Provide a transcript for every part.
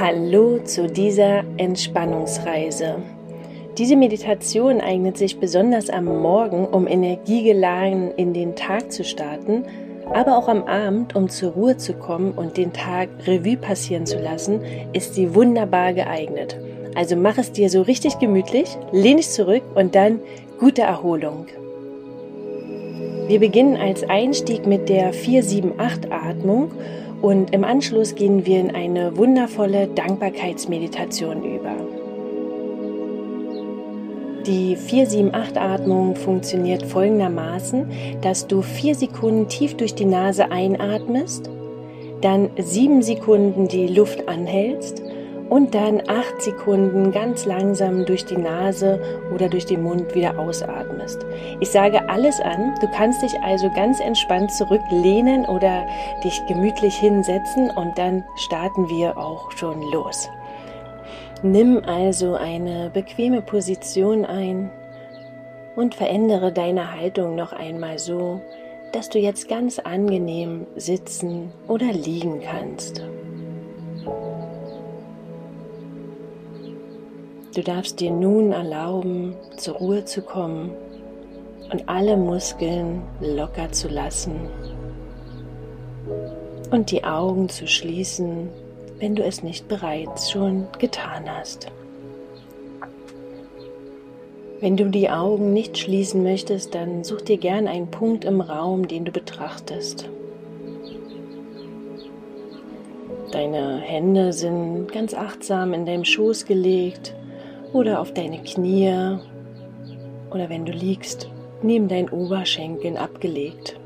Hallo zu dieser Entspannungsreise. Diese Meditation eignet sich besonders am Morgen, um energiegeladen in den Tag zu starten, aber auch am Abend, um zur Ruhe zu kommen und den Tag Revue passieren zu lassen, ist sie wunderbar geeignet. Also mach es dir so richtig gemütlich, lehn dich zurück und dann gute Erholung. Wir beginnen als Einstieg mit der 478-Atmung und im Anschluss gehen wir in eine wundervolle Dankbarkeitsmeditation über. Die 478-Atmung funktioniert folgendermaßen, dass du vier Sekunden tief durch die Nase einatmest, dann sieben Sekunden die Luft anhältst und dann acht Sekunden ganz langsam durch die Nase oder durch den Mund wieder ausatmest. Ich sage alles an, du kannst dich also ganz entspannt zurücklehnen oder dich gemütlich hinsetzen und dann starten wir auch schon los. Nimm also eine bequeme Position ein und verändere deine Haltung noch einmal so, dass du jetzt ganz angenehm sitzen oder liegen kannst. Du darfst dir nun erlauben, zur Ruhe zu kommen und alle Muskeln locker zu lassen und die Augen zu schließen, wenn du es nicht bereits schon getan hast. Wenn du die Augen nicht schließen möchtest, dann such dir gern einen Punkt im Raum, den du betrachtest. Deine Hände sind ganz achtsam in deinem Schoß gelegt oder auf deine Knie. Oder wenn du liegst, neben deinen Oberschenkeln abgelegt.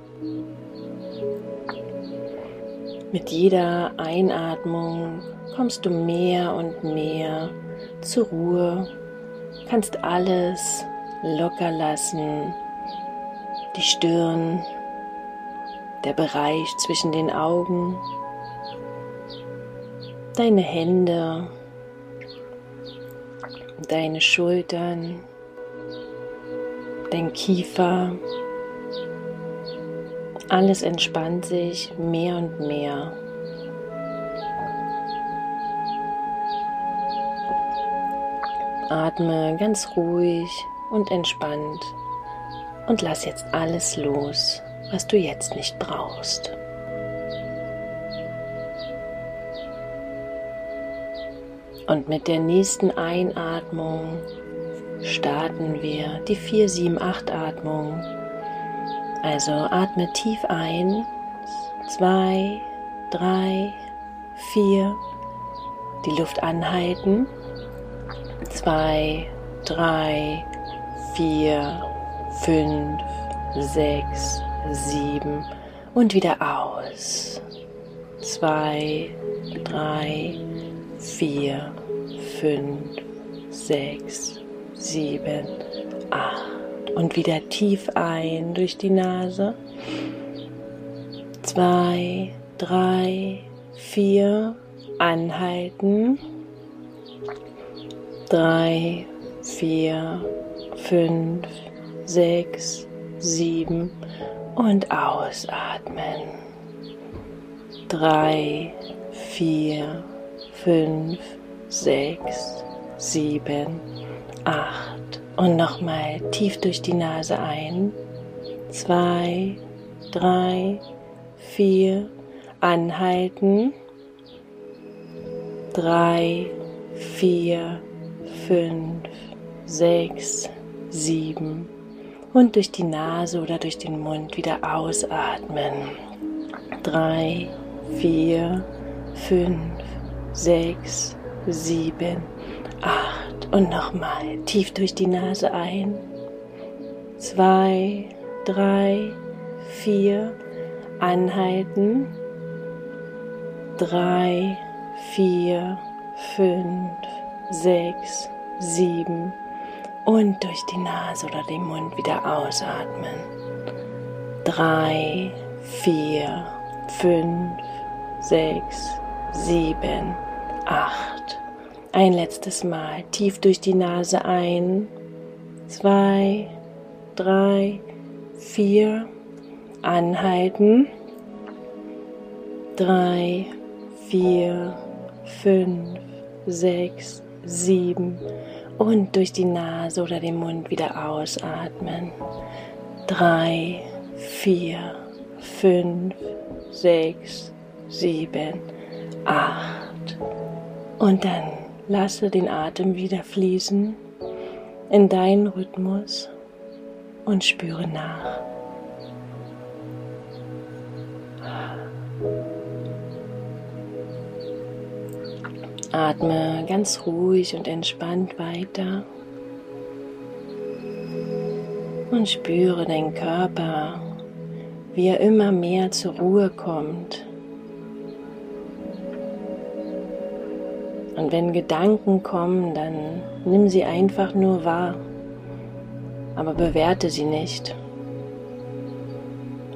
Mit jeder Einatmung kommst du mehr und mehr zur Ruhe, kannst alles locker lassen, die Stirn, der Bereich zwischen den Augen, deine Hände, deine Schultern, dein Kiefer. Alles entspannt sich mehr und mehr. Atme ganz ruhig und entspannt und lass jetzt alles los, was du jetzt nicht brauchst. Und mit der nächsten Einatmung starten wir die 4-7-8-Atmung. Also atme tief ein, 2, 3, 4, die Luft anhalten, 2, 3, 4, 5, 6, 7 und wieder aus. 2, 3, 4, 5, 6, 7, 8 und wieder tief ein durch die Nase. 2, 3, 4, anhalten. 3, 4, 5, 6, 7 und ausatmen. 3, 4, 5, 6, 7, 8 und nochmal tief durch die Nase ein. 2, 3, 4, anhalten. 3, 4, 5, 6, 7 und durch die Nase oder durch den Mund wieder ausatmen. 3, 4, 5, sechs, sieben, acht und nochmal tief durch die Nase ein. Zwei, drei, vier, anhalten. Drei, vier, fünf, sechs, sieben und durch die Nase oder den Mund wieder ausatmen. Drei, vier, fünf, sechs, sieben, acht. Ein letztes Mal tief durch die Nase ein, zwei, drei, vier, anhalten, drei, vier, fünf, sechs, sieben und durch die Nase oder den Mund wieder ausatmen. Drei, vier, fünf, sechs, sieben, acht. Und dann lasse den Atem wieder fließen in deinen Rhythmus und spüre nach. Atme ganz ruhig und entspannt weiter und spüre deinen Körper, wie er immer mehr zur Ruhe kommt. Und wenn Gedanken kommen, dann nimm sie einfach nur wahr, aber bewerte sie nicht.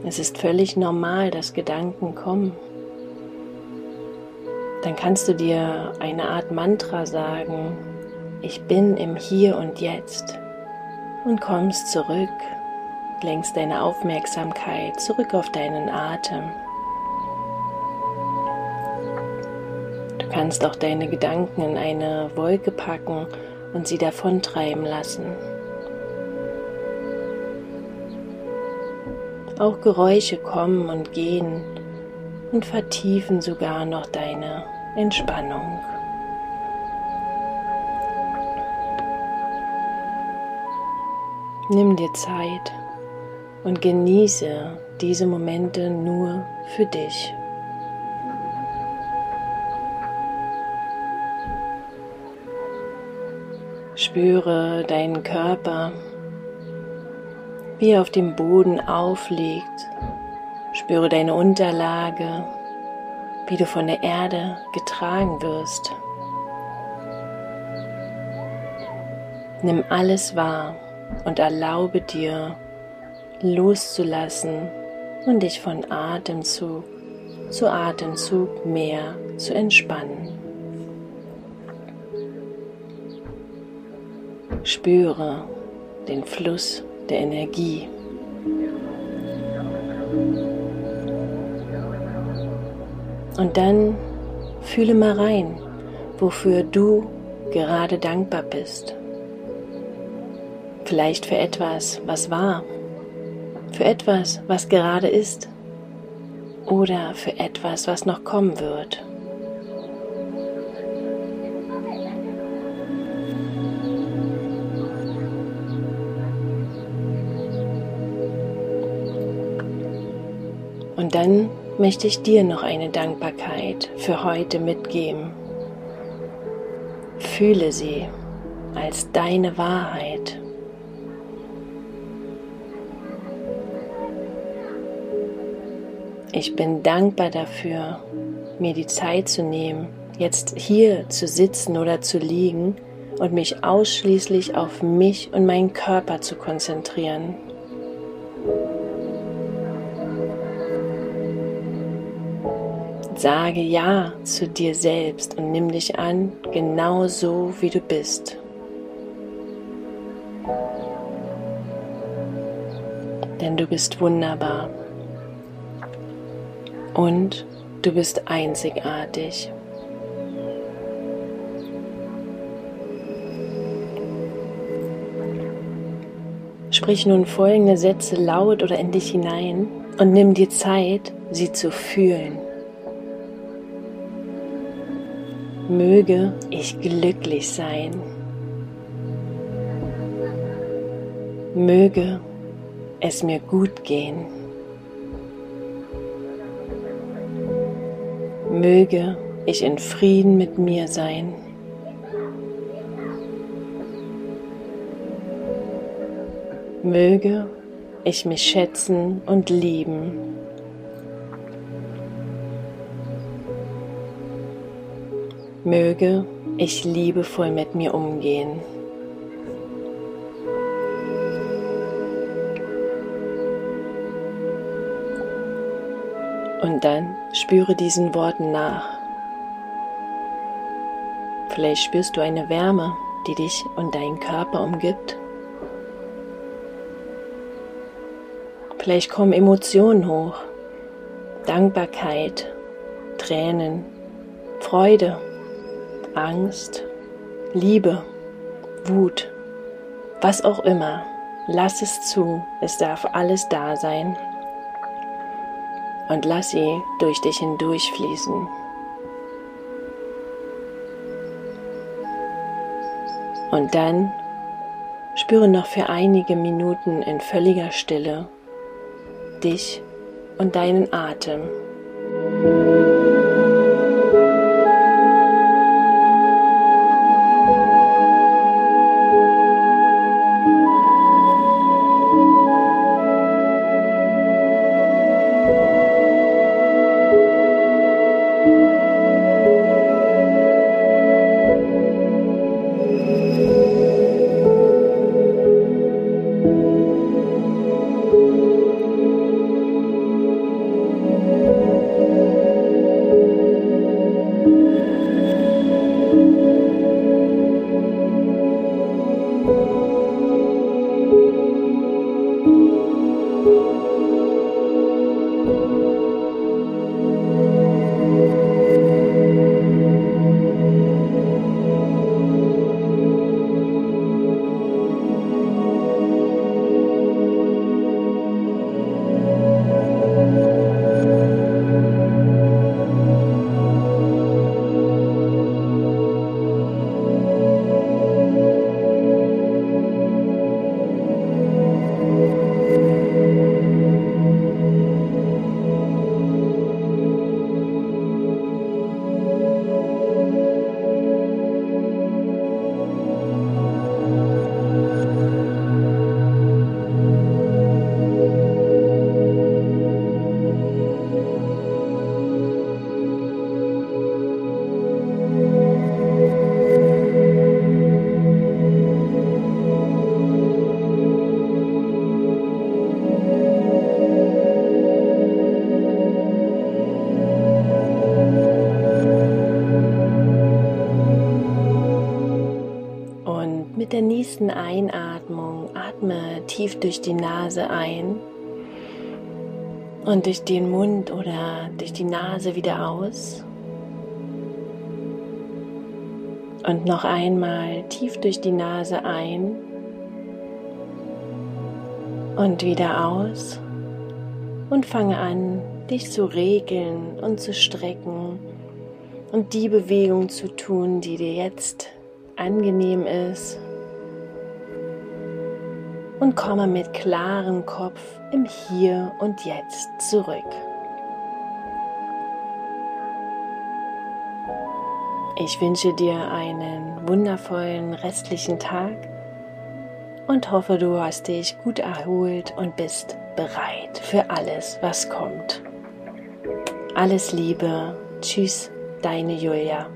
Es ist völlig normal, dass Gedanken kommen dann kannst du dir eine Art Mantra sagen, ich bin im Hier und Jetzt und kommst zurück, lenkst deine Aufmerksamkeit zurück auf deinen Atem. Kannst auch deine Gedanken in eine Wolke packen und sie davontreiben lassen. Auch Geräusche kommen und gehen und vertiefen sogar noch deine Entspannung. Nimm dir Zeit und genieße diese Momente nur für dich. Spüre deinen Körper, wie er auf dem Boden aufliegt Spüre deine Unterlage, wie du von der Erde getragen wirst. Nimm alles wahr und erlaube dir loszulassen und dich von Atemzug zu Atemzug mehr zu entspannen. Spüre den Fluss der Energie. Und dann fühle mal rein, wofür du gerade dankbar bist. Vielleicht für etwas, was war, für etwas, was gerade ist oder für etwas, was noch kommen wird. Und dann möchte ich dir noch eine Dankbarkeit für heute mitgeben. Fühle sie als deine Wahrheit. Ich bin dankbar dafür, mir die Zeit zu nehmen, jetzt hier zu sitzen oder zu liegen und mich ausschließlich auf mich und meinen Körper zu konzentrieren. Sage Ja zu dir selbst und nimm dich an, genau so wie du bist. Denn du bist wunderbar und du bist einzigartig. Sprich nun folgende Sätze laut oder in dich hinein und nimm dir Zeit, sie zu fühlen. Möge ich glücklich sein. Möge es mir gut gehen. Möge ich in Frieden mit mir sein. Möge ich mich schätzen und lieben. Möge ich liebevoll mit mir umgehen. Und dann spüre diesen Worten nach. Vielleicht spürst du eine Wärme, die dich und deinen Körper umgibt. Vielleicht kommen Emotionen hoch, Dankbarkeit, Tränen, Freude Angst, Liebe, Wut, was auch immer. Lass es zu, es darf alles da sein. Und lass sie durch dich hindurchfließen. Und dann spüre noch für einige Minuten in völliger Stille dich und deinen Atem. Der nächsten Einatmung atme tief durch die Nase ein und durch den Mund oder durch die Nase wieder aus. Und noch einmal tief durch die Nase ein und wieder aus. Und fange an, dich zu regeln und zu strecken und die Bewegung zu tun, die dir jetzt angenehm ist und komme mit klarem Kopf im Hier und Jetzt zurück. Ich wünsche dir einen wundervollen restlichen Tag und hoffe, du hast dich gut erholt und bist bereit für alles, was kommt. Alles Liebe. Tschüss, deine Julia.